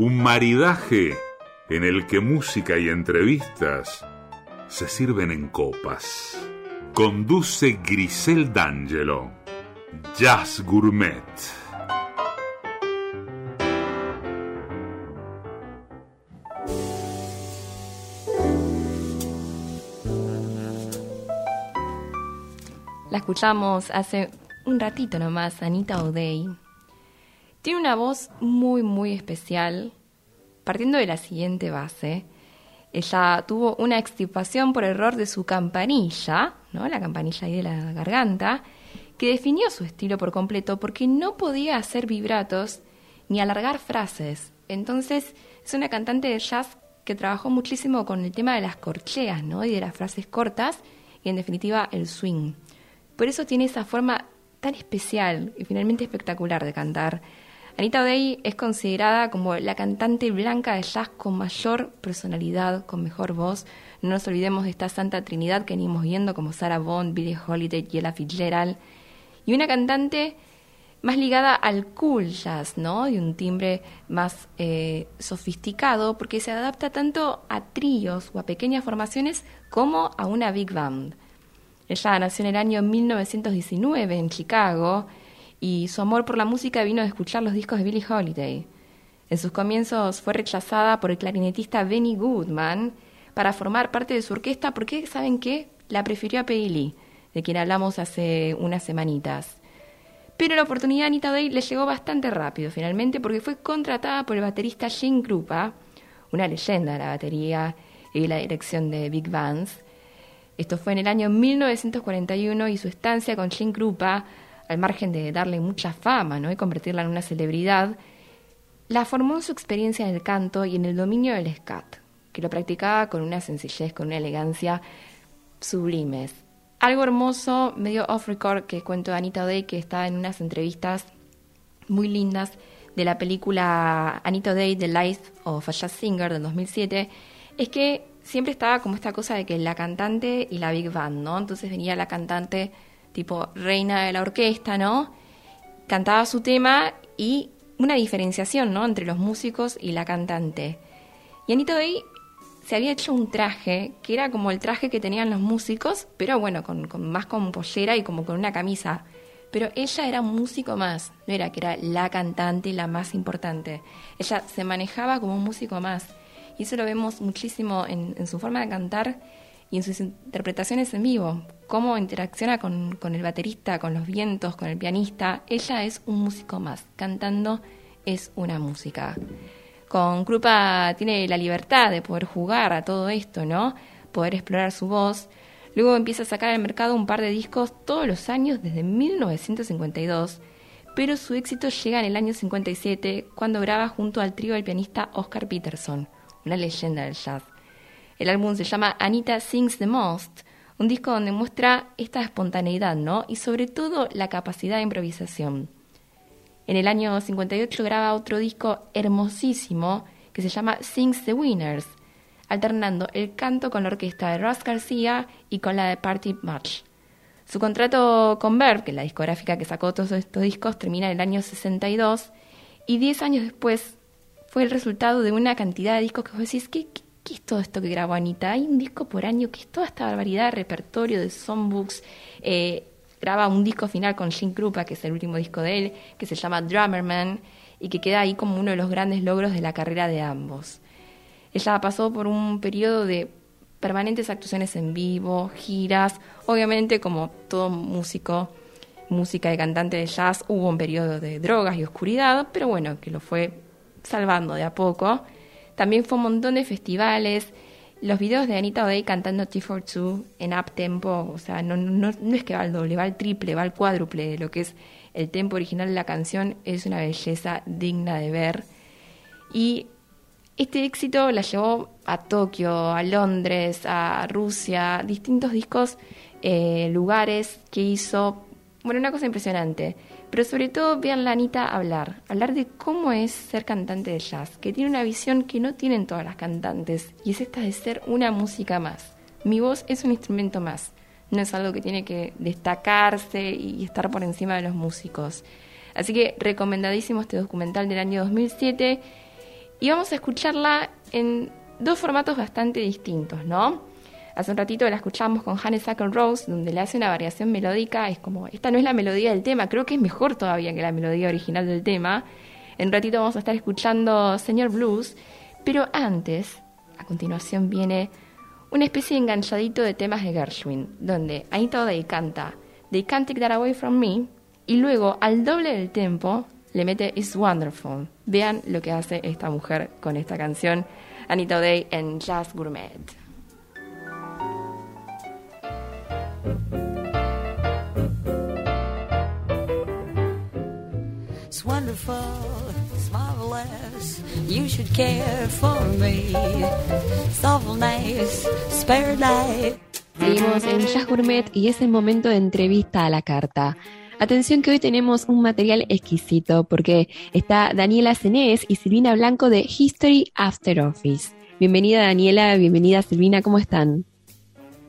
un maridaje en el que música y entrevistas se sirven en copas. Conduce Grisel D'Angelo. Jazz Gourmet. La escuchamos hace un ratito nomás, Anita O'Day. Tiene una voz muy, muy especial, partiendo de la siguiente base. Ella tuvo una extirpación por error de su campanilla, ¿no? la campanilla ahí de la garganta, que definió su estilo por completo porque no podía hacer vibratos ni alargar frases. Entonces es una cantante de jazz que trabajó muchísimo con el tema de las corcheas ¿no? y de las frases cortas y en definitiva el swing. Por eso tiene esa forma tan especial y finalmente espectacular de cantar. Anita O'Day es considerada como la cantante blanca de jazz con mayor personalidad, con mejor voz. No nos olvidemos de esta santa trinidad que venimos viendo como Sarah Bond, Billie Holiday y Ella Fitzgerald. Y una cantante más ligada al cool jazz, ¿no? De un timbre más eh, sofisticado, porque se adapta tanto a tríos o a pequeñas formaciones como a una big band. Ella nació en el año 1919 en Chicago y su amor por la música vino de escuchar los discos de Billie Holiday. En sus comienzos fue rechazada por el clarinetista Benny Goodman para formar parte de su orquesta porque, ¿saben qué? La prefirió a Peggy Lee, de quien hablamos hace unas semanitas. Pero la oportunidad Anita Day le llegó bastante rápido, finalmente, porque fue contratada por el baterista Gene Krupa, una leyenda de la batería y la dirección de Big Bands. Esto fue en el año 1941 y su estancia con Gene Krupa al margen de darle mucha fama ¿no? y convertirla en una celebridad, la formó en su experiencia en el canto y en el dominio del scat, que lo practicaba con una sencillez, con una elegancia sublimes. Algo hermoso, medio off-record, que cuento Anita O'Day, que está en unas entrevistas muy lindas de la película Anita O'Day, The Life of a Jazz Singer del 2007, es que siempre estaba como esta cosa de que la cantante y la big band, ¿no? Entonces venía la cantante tipo reina de la orquesta, ¿no? Cantaba su tema y una diferenciación, ¿no? Entre los músicos y la cantante. Y Anita Day se había hecho un traje que era como el traje que tenían los músicos, pero bueno, con, más con pollera y como con una camisa. Pero ella era un músico más, no era que era la cantante la más importante. Ella se manejaba como un músico más. Y eso lo vemos muchísimo en, en su forma de cantar y en sus interpretaciones en vivo, cómo interacciona con, con, el baterista, con los vientos, con el pianista. Ella es un músico más, cantando es una música. Con Krupa tiene la libertad de poder jugar a todo esto, ¿no? Poder explorar su voz. Luego empieza a sacar al mercado un par de discos todos los años desde 1952, pero su éxito llega en el año 57 cuando graba junto al trío del pianista Oscar Peterson, una leyenda del jazz. El álbum se llama Anita Sings the Most, un disco donde muestra esta espontaneidad, ¿no? Y sobre todo la capacidad de improvisación. En el año 58 graba otro disco hermosísimo que se llama Sings the Winners, alternando el canto con la orquesta de Ross García y con la de Party March. Su contrato con Verve, que es la discográfica que sacó todos estos discos, termina en el año 62 y 10 años después fue el resultado de una cantidad de discos que vos decís, ¿qué, ¿qué es todo esto que grabó Anita? Hay un disco por año que es toda esta barbaridad de repertorio, de songbooks. Eh, graba un disco final con Jim Krupa, que es el último disco de él, que se llama Drummerman, y que queda ahí como uno de los grandes logros de la carrera de ambos. Ella pasó por un periodo de permanentes actuaciones en vivo, giras, obviamente como todo músico, música de cantante de jazz, hubo un periodo de drogas y oscuridad, pero bueno, que lo fue salvando de a poco también fue un montón de festivales. Los videos de Anita O'Day cantando T42 en up tempo, o sea, no, no, no es que va al doble, va al triple, va al cuádruple de lo que es el tempo original de la canción, es una belleza digna de ver. Y este éxito la llevó a Tokio, a Londres, a Rusia, distintos discos, eh, lugares que hizo, bueno, una cosa impresionante. Pero sobre todo vean la Anita hablar, hablar de cómo es ser cantante de jazz, que tiene una visión que no tienen todas las cantantes, y es esta de ser una música más. Mi voz es un instrumento más, no es algo que tiene que destacarse y estar por encima de los músicos. Así que recomendadísimo este documental del año 2007 y vamos a escucharla en dos formatos bastante distintos, ¿no? Hace un ratito la escuchamos con Hannes Sackle Rose, donde le hace una variación melódica. Es como, esta no es la melodía del tema, creo que es mejor todavía que la melodía original del tema. En un ratito vamos a estar escuchando Señor Blues, pero antes, a continuación viene una especie de enganchadito de temas de Gershwin, donde Anita O'Day canta They Can't Take That Away From Me, y luego al doble del tempo le mete It's Wonderful. Vean lo que hace esta mujer con esta canción, Anita O'Day en Jazz Gourmet. It's wonderful, it's marvelous. You should care for me. It's awful nice, spare night. Seguimos en Jazz Gourmet y es el momento de entrevista a la carta. Atención que hoy tenemos un material exquisito porque está Daniela Cenés y Silvina Blanco de History After Office. Bienvenida Daniela, bienvenida Silvina, ¿cómo están?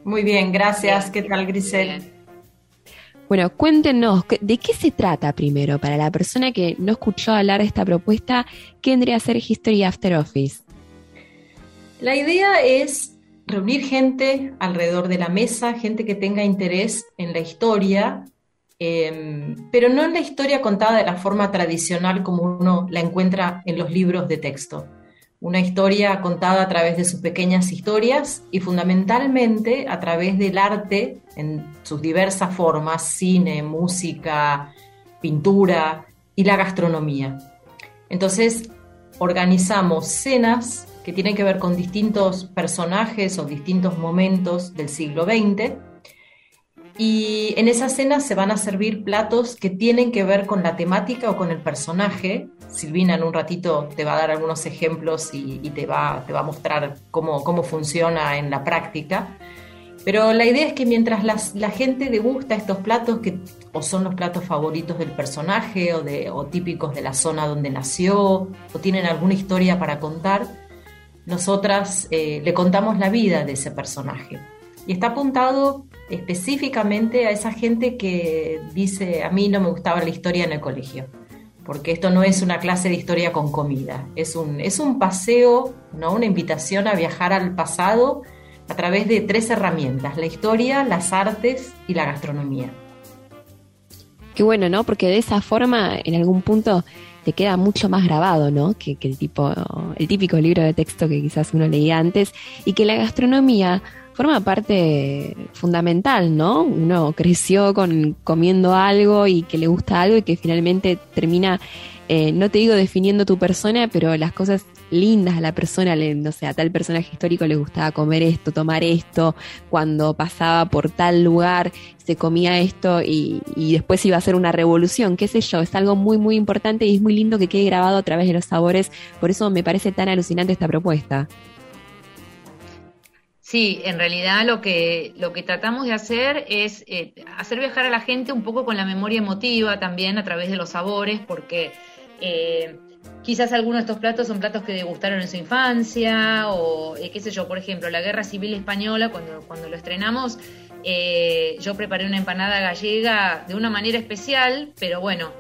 Muy bien, gracias. ¿Qué tal, Grisel? Bueno, cuéntenos, ¿de qué se trata primero? Para la persona que no escuchó hablar de esta propuesta, ¿qué vendría a ser History After Office? La idea es reunir gente alrededor de la mesa, gente que tenga interés en la historia, em, pero no en la historia contada de la forma tradicional como uno la encuentra en los libros de texto una historia contada a través de sus pequeñas historias y fundamentalmente a través del arte en sus diversas formas, cine, música, pintura y la gastronomía. Entonces, organizamos cenas que tienen que ver con distintos personajes o distintos momentos del siglo XX y en esa cena se van a servir platos que tienen que ver con la temática o con el personaje. Silvina en un ratito te va a dar algunos ejemplos y, te, va, te va a mostrar cómo, cómo funciona en la práctica. Pero la idea es que mientras la gente degusta estos platos, que o son los platos favoritos del personaje o, de, típicos de la zona donde nació, o tienen alguna historia para contar, nosotras eh, le contamos la vida de ese personaje. Y está apuntado específicamente a esa gente que dice, a mí no me gustaba la historia en el colegio, porque esto no es una clase de historia con comida, es un, es un paseo, ¿no? una invitación a viajar al pasado a través de tres herramientas, la historia, las artes y la gastronomía. Qué bueno, ¿no? Porque de esa forma, en algún punto, te queda mucho más grabado, ¿no? Que, el, tipo, el típico libro de texto que quizás uno leía antes, y que la gastronomía forma parte fundamental, ¿no? Uno creció con comiendo algo y que le gusta algo y que finalmente termina, eh, no te digo definiendo tu persona, pero las cosas lindas a la persona, no sé, a tal personaje histórico le gustaba comer esto, tomar esto, cuando pasaba por tal lugar se comía esto y, y después iba a ser una revolución, qué sé yo, es algo muy, muy importante y es muy lindo que quede grabado a través de los sabores, por eso me parece tan alucinante esta propuesta. Sí, en realidad lo que, lo que tratamos de hacer es eh, hacer viajar a la gente un poco con la memoria emotiva también a través de los sabores, porque eh, quizás algunos de estos platos son platos que degustaron en su infancia, o eh, qué sé yo, por ejemplo, la Guerra Civil Española, cuando, cuando lo estrenamos, yo preparé una empanada gallega de una manera especial, pero bueno,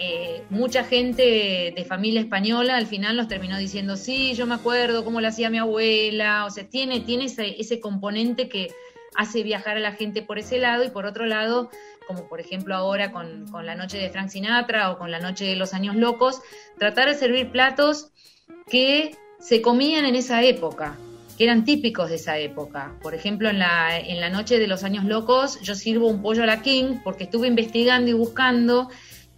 eh, mucha gente de familia española al final nos terminó diciendo, sí, yo me acuerdo cómo lo hacía mi abuela, o sea, tiene, tiene ese, componente que hace viajar a la gente por ese lado y por otro lado, como por ejemplo ahora con, la noche de Frank Sinatra o con la noche de los años locos, tratar de servir platos que se comían en esa época, que eran típicos de esa época. Por ejemplo, en la, en la noche de los años locos yo sirvo un pollo a la king porque estuve investigando y buscando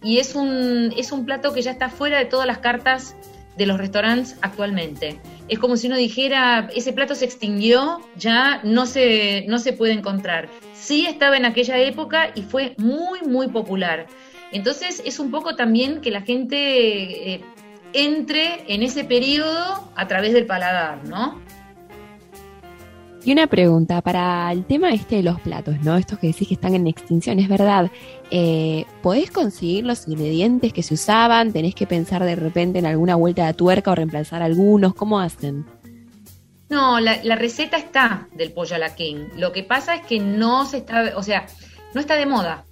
y es un, es un plato que ya está fuera de todas las cartas de los restaurantes actualmente. Es como si uno dijera, ese plato se extinguió, ya no se, no se puede encontrar. Sí estaba en aquella época y fue muy, muy popular. Entonces es un poco también que la gente eh, entre en ese periodo a través del paladar, ¿no? Y una pregunta para el tema este de los platos, ¿no? Estos que decís que están en extinción, es verdad. Eh, ¿Podés conseguir los ingredientes que se usaban? ¿Tenés que pensar de repente en alguna vuelta de tuerca o reemplazar algunos? ¿Cómo hacen? No, la, la receta está del pollo a la king. Lo que pasa es que no se está, o sea, no está de moda.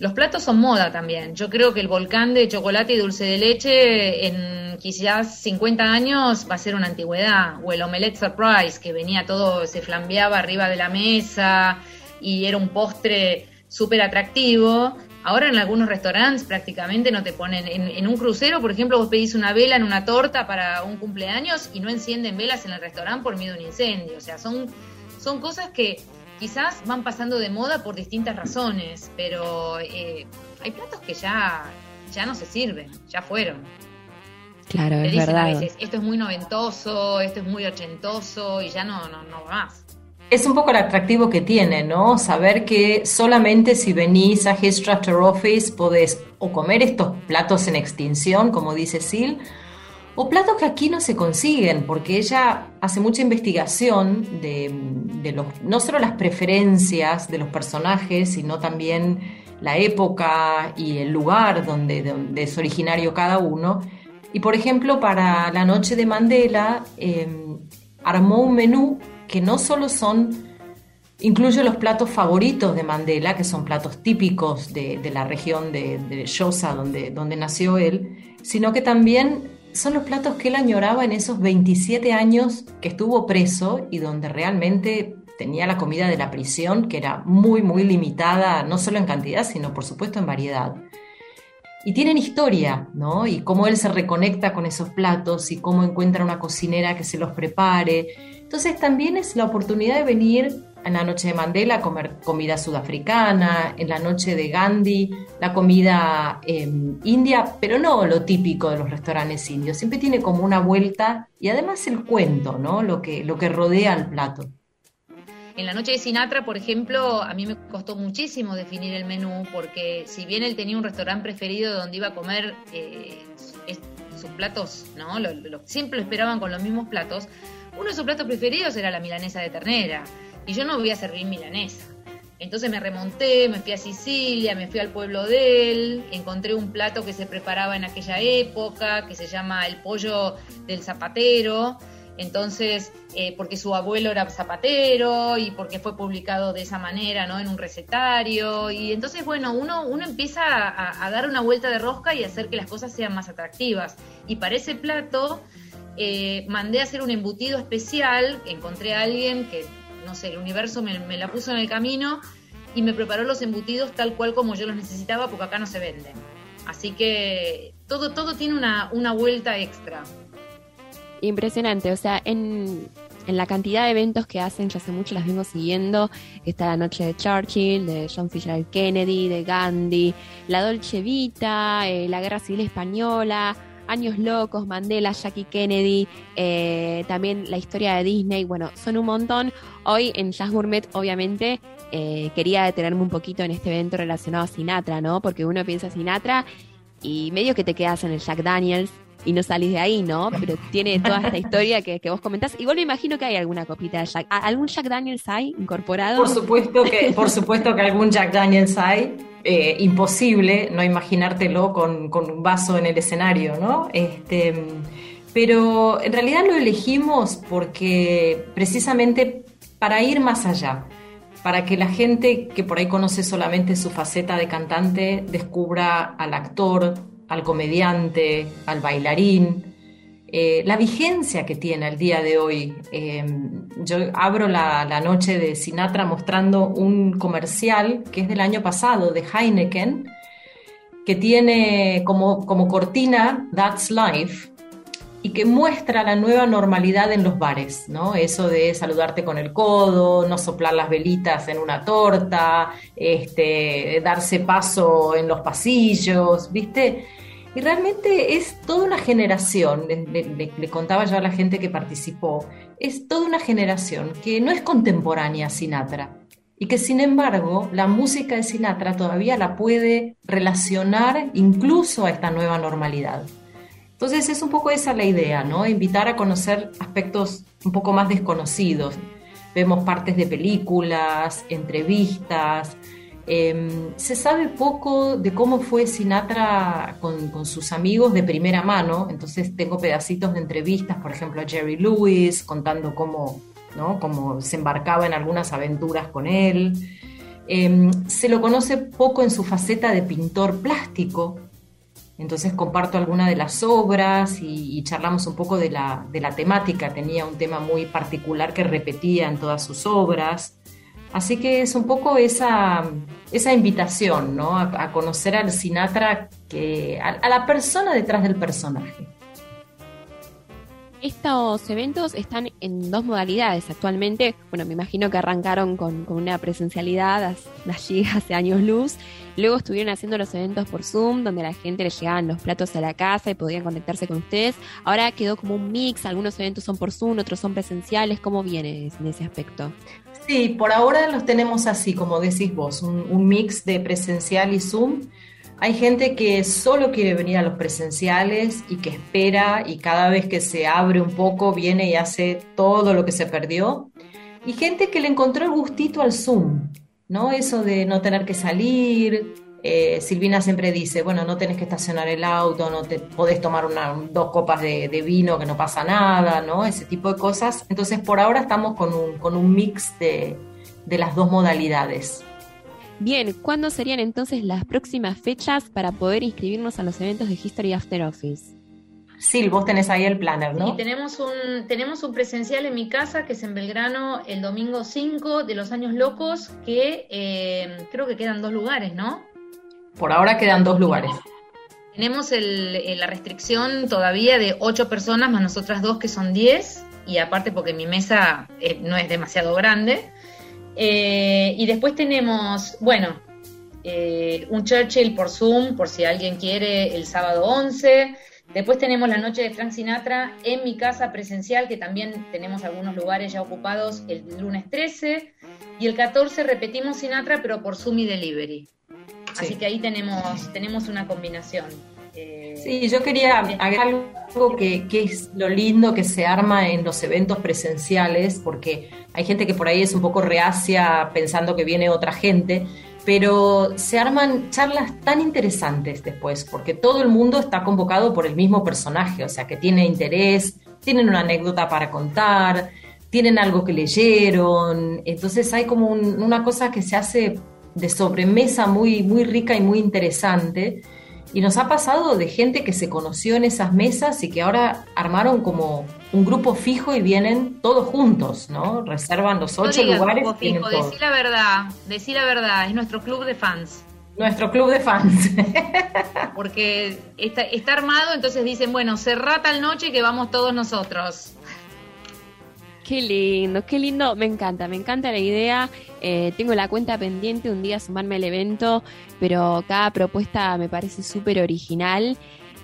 Los platos son moda también. Yo creo que el volcán de chocolate y dulce de leche en quizás 50 años va a ser una antigüedad. O el omelette surprise, que venía todo, se flambeaba arriba de la mesa y era un postre súper atractivo. Ahora en algunos restaurantes prácticamente no te ponen. En, en, un crucero, por ejemplo, vos pedís una vela en una torta para un cumpleaños y no encienden velas en el restaurante por miedo a un incendio. O sea, son, son cosas que quizás van pasando de moda por distintas razones, pero eh, hay platos que ya, ya no se sirven, ya fueron. Claro, es verdad. esto es muy noventoso, esto es muy ochentoso y ya no, no, no va más. Es un poco el atractivo que tiene, ¿no? Saber que solamente si venís a His Office podés o comer estos platos en extinción, como dice Sil, o platos que aquí no se consiguen, porque ella hace mucha investigación de, los, no solo las preferencias de los personajes, sino también la época y el lugar donde, es originario cada uno. Y por ejemplo, para la noche de Mandela em, armó un menú que no solo son, incluye los platos favoritos de Mandela, que son platos típicos de, la región de, de Xhosa, donde, donde nació él, sino que también son los platos que él añoraba en esos 27 años que estuvo preso y donde realmente tenía la comida de la prisión, que era muy, muy limitada, no solo en cantidad, sino por supuesto en variedad. Y tienen historia, ¿no? Y cómo él se reconecta con esos platos y cómo encuentra una cocinera que se los prepare. Entonces también es la oportunidad de venir en la noche de Mandela comer comida sudafricana, en la noche de Gandhi la comida em, india, pero no lo típico de los restaurantes indios, siempre tiene como una vuelta y además el cuento, ¿no? Lo que, lo que rodea al plato. En la noche de Sinatra, por ejemplo, a mí me costó muchísimo definir el menú porque si bien él tenía un restaurante preferido donde iba a comer eh, sus platos, ¿no? siempre lo esperaban con los mismos platos, uno de sus platos preferidos era la milanesa de ternera y yo no voy a servir milanesa. Entonces me remonté, me fui a Sicilia, me fui al pueblo de él, encontré un plato que se preparaba en aquella época, que se llama el pollo del zapatero. Entonces, eh, porque su abuelo era zapatero y porque fue publicado de esa manera, ¿no? En un recetario. Y entonces, bueno, uno, uno empieza a, dar una vuelta de rosca y hacer que las cosas sean más atractivas. Y para ese plato, eh, mandé a hacer un embutido especial. Encontré a alguien que no sé, el universo me, la puso en el camino y me preparó los embutidos tal cual como yo los necesitaba porque acá no se venden. Así que todo, todo tiene una, una vuelta extra. Impresionante, o sea, en, en la cantidad de eventos que hacen, ya hace mucho las vengo siguiendo, está la noche de Churchill, de John Fisher Kennedy, de Gandhi, la Dolce Vita, eh, la Guerra Civil Española, Años Locos, Mandela, Jackie Kennedy, eh, también la historia de Disney, bueno, son un montón. Hoy en Jazz Gourmet, obviamente, eh, quería detenerme un poquito en este evento relacionado a Sinatra, ¿no? Porque uno piensa Sinatra y medio que te quedas en el Jack Daniels y no salís de ahí, ¿no? Pero tiene toda esta historia que, vos comentás. Igual me imagino que hay alguna copita de Jack. ¿Algún Jack Daniels hay incorporado? Por supuesto que, por supuesto que algún Jack Daniels hay. Eh, imposible no imaginártelo con, un vaso en el escenario, ¿no? Este, pero en realidad lo elegimos porque precisamente para ir más allá, para que la gente que por ahí conoce solamente su faceta de cantante descubra al actor, al comediante, al bailarín, eh, la vigencia que tiene el día de hoy. Eh, yo abro la, noche de Sinatra mostrando un comercial que es del año pasado de Heineken, que tiene como, como cortina That's Life y que muestra la nueva normalidad en los bares, ¿no? Eso de saludarte con el codo, no soplar las velitas en una torta, este, darse paso en los pasillos, ¿viste? Y realmente es toda una generación, le, contaba yo a la gente que participó, es toda una generación que no es contemporánea a Sinatra y que sin embargo la música de Sinatra todavía la puede relacionar incluso a esta nueva normalidad. Entonces es un poco esa la idea, ¿no? Invitar a conocer aspectos un poco más desconocidos. Vemos partes de películas, entrevistas. Em, se sabe poco de cómo fue Sinatra con, sus amigos de primera mano, entonces tengo pedacitos de entrevistas, por ejemplo, a Jerry Lewis contando cómo, ¿no? cómo se embarcaba en algunas aventuras con él. Em, se lo conoce poco en su faceta de pintor plástico, entonces comparto alguna de las obras y, charlamos un poco de la, temática. Tenía un tema muy particular que repetía en todas sus obras. Así que es un poco esa, esa invitación ¿no? a, conocer al Sinatra, que, a la persona detrás del personaje. Estos eventos están en dos modalidades actualmente. Bueno, me imagino que arrancaron con, una presencialidad allí hace años luz. Luego estuvieron haciendo los eventos por Zoom, donde la gente le llegaban los platos a la casa y podían conectarse con ustedes. Ahora quedó como un mix, algunos eventos son por Zoom, otros son presenciales. ¿Cómo viene en ese aspecto? Sí, por ahora los tenemos así, como decís vos, un, un mix de presencial y Zoom. Hay gente que solo quiere venir a los presenciales y que espera y cada vez que se abre un poco viene y hace todo lo que se perdió. Y gente que le encontró el gustito al Zoom, ¿no? Eso de no tener que salir. Eh, Silvina siempre dice, bueno, no tenés que estacionar el auto, no te podés tomar dos copas de, vino que no pasa nada, ¿no? Ese tipo de cosas. Entonces, por ahora estamos con un, mix de las dos modalidades. Bien, ¿cuándo serían entonces las próximas fechas para poder inscribirnos a los eventos de History After Office? Sí, vos tenés ahí el planner, ¿no? Sí, tenemos un, tenemos un presencial en mi casa que es en Belgrano el domingo 5 de los años locos, que eh, creo que quedan dos lugares, ¿no? Por ahora quedan dos lugares. Tenemos la restricción todavía de ocho personas, más nosotras dos que son 10, y aparte porque mi mesa eh, no es demasiado grande. Eh, y después tenemos, bueno, eh, un Churchill por Zoom, por si alguien quiere, el sábado 11. Después tenemos la noche de Frank Sinatra en mi casa presencial, que también tenemos algunos lugares ya ocupados el lunes 13. Y el 14 repetimos Sinatra, pero por y Delivery. Así que ahí tenemos, tenemos una combinación. Eh, sí, yo quería agregar algo que, es lo lindo que se arma en los eventos presenciales, porque hay gente que por ahí es un poco reacia pensando que viene otra gente, pero se arman charlas tan interesantes después, porque todo el mundo está convocado por el mismo personaje, o sea, que tiene interés, tienen una anécdota para contar, tienen algo que leyeron, entonces hay como una cosa que se hace de sobremesa muy, muy rica y muy interesante. Y nos ha pasado de gente que se conoció en esas mesas y que ahora armaron como un grupo fijo y vienen todos juntos, ¿no? Reservan los ocho lugares. Grupo fijo, decí la verdad, decí la verdad, es nuestro club de fans. Nuestro club de fans. Porque está, está armado, entonces dicen, bueno, cerrá tal noche que vamos todos nosotros. Qué lindo, qué lindo, me encanta, me encanta la idea. Eh, tengo la cuenta pendiente un día sumarme al evento, pero cada propuesta me parece súper original.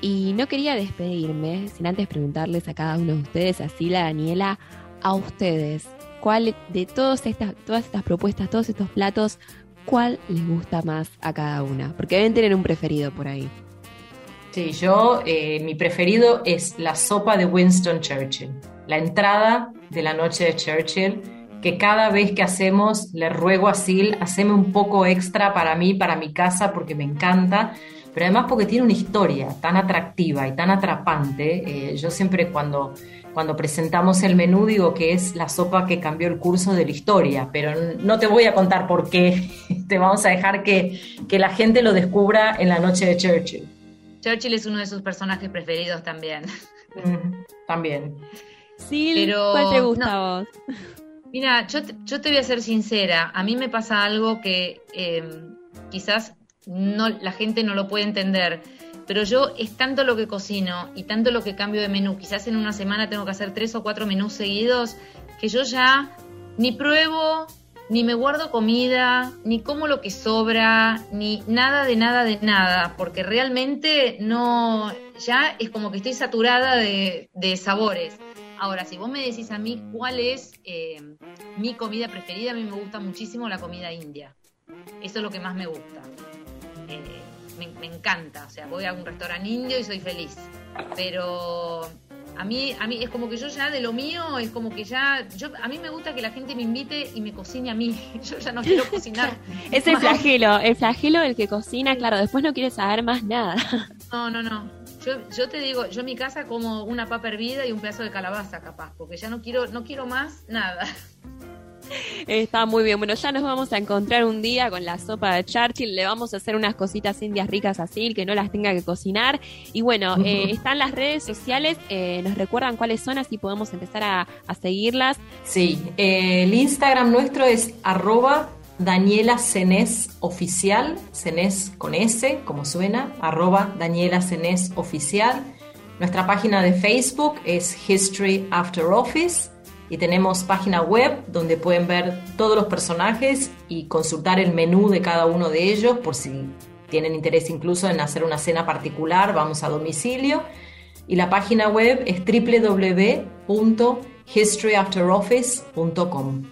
Y no quería despedirme sin antes preguntarles a cada uno de ustedes, a Sila, Daniela, a ustedes, ¿cuál de todas estas, todas estas propuestas, todos estos platos, cuál les gusta más a cada una? Porque deben tener un preferido por ahí. Sí, yo, eh, mi preferido es la sopa de Winston Churchill la entrada de la noche de Churchill, que cada vez que hacemos le ruego a Sil, haceme un poco extra para mí, para mi casa, porque me encanta, pero además porque tiene una historia tan atractiva y tan atrapante. Eh, yo siempre cuando, cuando presentamos el menú digo que es la sopa que cambió el curso de la historia, pero no te voy a contar por qué, te vamos a dejar que, que la gente lo descubra en la noche de Churchill. Churchill es uno de sus personajes preferidos también. también. Sí, ¿cuál te gusta a vos? Mira, yo te, yo te voy a ser sincera, a mí me pasa algo que em, quizás no, la gente no lo puede entender, pero yo es tanto lo que cocino y tanto lo que cambio de menú, quizás en una semana tengo que hacer tres o cuatro menús seguidos, que yo ya ni pruebo, ni me guardo comida, ni como lo que sobra, ni nada de nada de nada, porque realmente no, ya es como que estoy saturada de, sabores. Ahora, si vos me decís a mí cuál es eh, mi comida preferida, a mí me gusta muchísimo la comida india. Eso es lo que más me gusta. Eh, me, encanta. O sea, voy a un restaurante indio y soy feliz. pero a mí, a mí es como que yo ya de lo mío, es como que ya, yo, a mí me gusta que la gente me invite y me cocine a mí. Yo ya no quiero cocinar. es el flagelo, el flagelo del que cocina, claro, después no quiere saber más nada. No, no, no. Yo, yo te digo, yo en mi casa como una papa hervida y un pedazo de calabaza capaz, porque ya no quiero, no quiero más nada. Está muy bien. Bueno, ya nos vamos a encontrar un día con la sopa de Churchill. Le vamos a hacer unas cositas indias ricas así, que no las tenga que cocinar. Y bueno, eh, están las redes sociales. Eh, ¿Nos recuerdan cuáles son? Así podemos empezar a, seguirlas. Sí, eh, el Instagram nuestro es arroba Daniela Cenés Oficial, Cenés con S, como suena, arroba Daniela Cenés Oficial. Nuestra página de Facebook es History After Office y tenemos página web donde pueden ver todos los personajes y consultar el menú de cada uno de ellos por si tienen interés incluso en hacer una cena particular, vamos a domicilio. Y la página web es www.historyafteroffice.com.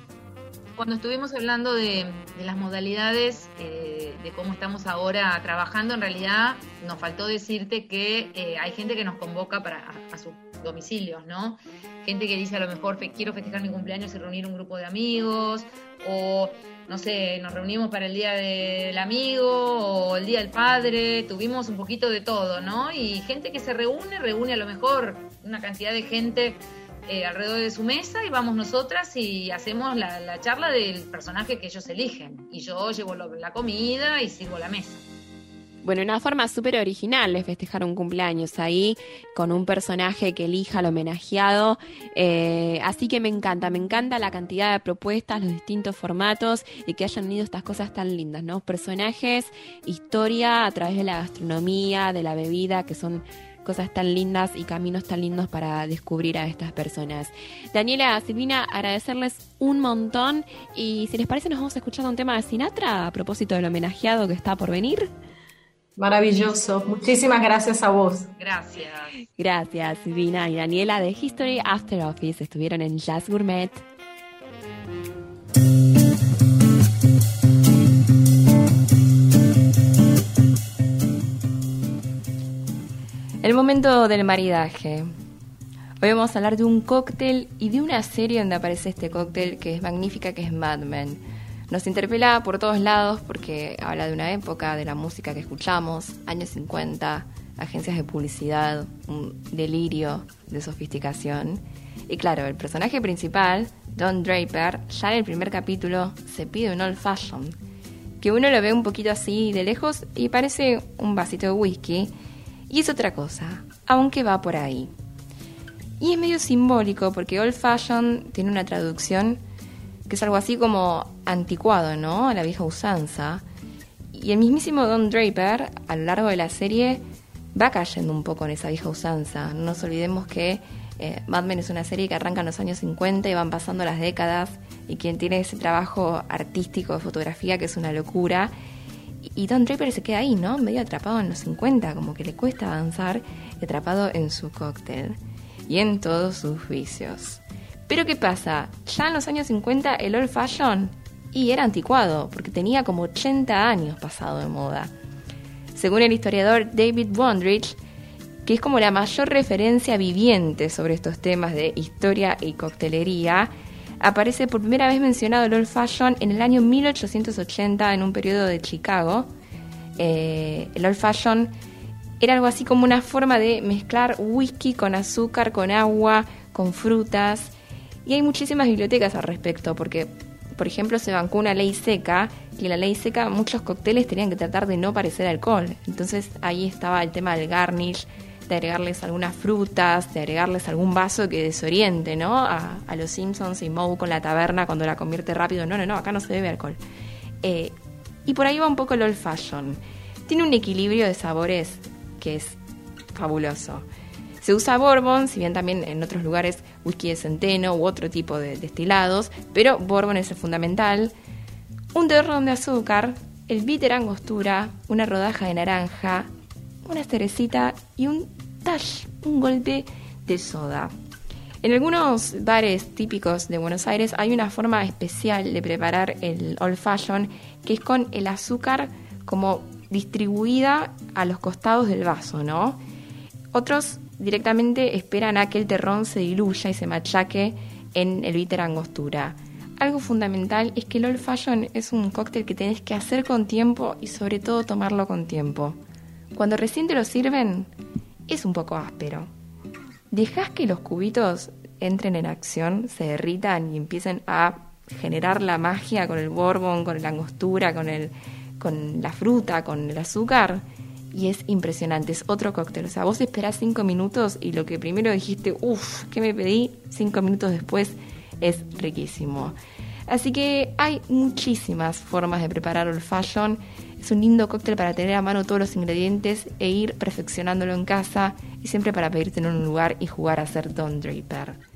Cuando estuvimos hablando de, las modalidades, eh, de cómo estamos ahora trabajando, en realidad nos faltó decirte que eh, hay gente que nos convoca para a, domicilios, ¿no? Gente que dice a lo mejor quiero festejar mi cumpleaños y reunir un grupo de amigos, o no sé, nos reunimos para el día del amigo o el día del padre, tuvimos un poquito de todo, ¿no? Y gente que se reúne, reúne a lo mejor una cantidad de gente eh, alrededor de su mesa y vamos nosotras y hacemos la, charla del personaje que ellos eligen. Y yo llevo la comida y sirvo la mesa. Bueno, una forma súper original de festejar un cumpleaños ahí, con un personaje que elija al homenajeado. Eh, así que me encanta, me encanta la cantidad de propuestas, los distintos formatos y que hayan unido estas cosas tan lindas, ¿no? Personajes, historia a través de la gastronomía, de la bebida, que son cosas tan lindas y caminos tan lindos para descubrir a estas personas. Daniela, Silvina, agradecerles un montón y si les parece nos vamos a escuchar un tema de Sinatra a propósito del homenajeado que está por venir. Maravilloso. Muchísimas gracias a vos. Gracias. Gracias, Silvina y Daniela de History After Office. Estuvieron en Jazz Gourmet. El momento del maridaje. Hoy vamos a hablar de un cóctel y de una serie donde aparece este cóctel que es magnífica, que es Mad Men. Nos interpela por todos lados porque habla de una época, de la música que escuchamos, años 50, agencias de publicidad, un delirio de sofisticación. Y claro, el personaje principal, Don Draper, ya en el primer capítulo se pide un old fashion, que uno lo ve un poquito así de lejos y parece un vasito de whisky y es otra cosa, aunque va por ahí. Y es medio simbólico porque old fashion tiene una traducción que es algo así como anticuado, ¿no? A la vieja usanza. Y el mismísimo Don Draper, a lo largo de la serie, va cayendo un poco en esa vieja usanza. No nos olvidemos que eh, Mad Men es una serie que arranca en los años 50 y van pasando las décadas y quien tiene ese trabajo artístico de fotografía que es una locura y Don Draper se queda ahí, ¿no? Medio atrapado en los 50, como que le cuesta avanzar, atrapado en su cóctel y en todos sus vicios. Pero ¿qué pasa? Ya en los años 50 el old fashion y era anticuado, porque tenía como 80 años pasado de moda. Según el historiador David Wondrich, que es como la mayor referencia viviente sobre estos temas de historia y coctelería, aparece por primera vez mencionado el old fashion en el año 1880 en un periodo de Chicago. Eh, el old fashion era algo así como una forma de mezclar whisky con azúcar, con agua, con frutas. Y hay muchísimas bibliotecas al respecto, porque, por ejemplo, se bancó una ley seca, que la ley seca muchos cócteles tenían que tratar de no parecer alcohol. Entonces ahí estaba el tema del garnish, de agregarles algunas frutas, de agregarles algún vaso que desoriente, ¿no? A, los Simpsons y Moe con la taberna cuando la convierte rápido. No, no, no, acá no se bebe alcohol. Eh, y por ahí va un poco el old fashion. Tiene un equilibrio de sabores que es fabuloso. Se usa bourbon, si bien también en otros lugares whisky de centeno u otro tipo de destilados, pero bourbon es el fundamental. Un terrón de azúcar, el bitter angostura, una rodaja de naranja, una cerecita y un tash, un golpe de soda. En algunos bares típicos de Buenos Aires hay una forma especial de preparar el old fashion que es con el azúcar como distribuida a los costados del vaso, ¿no? Otros directamente esperan a que el terrón se diluya y se machaque en el bitter angostura. Algo fundamental es que el Old es un cóctel que tenés que hacer con tiempo y sobre todo tomarlo con tiempo. Cuando recién te lo sirven, es un poco áspero. Dejas que los cubitos entren en acción, se derritan y empiecen a generar la magia con el bourbon, con la angostura, con, el, con la fruta, con el azúcar. Y es impresionante, es otro cóctel. O sea, vos esperás cinco minutos y lo que primero dijiste, uff, ¿qué me pedí? Cinco minutos después es riquísimo. Así que hay muchísimas formas de preparar el fashion. Es un lindo cóctel para tener a mano todos los ingredientes e ir perfeccionándolo en casa y siempre para pedirte en un lugar y jugar a ser Don Draper.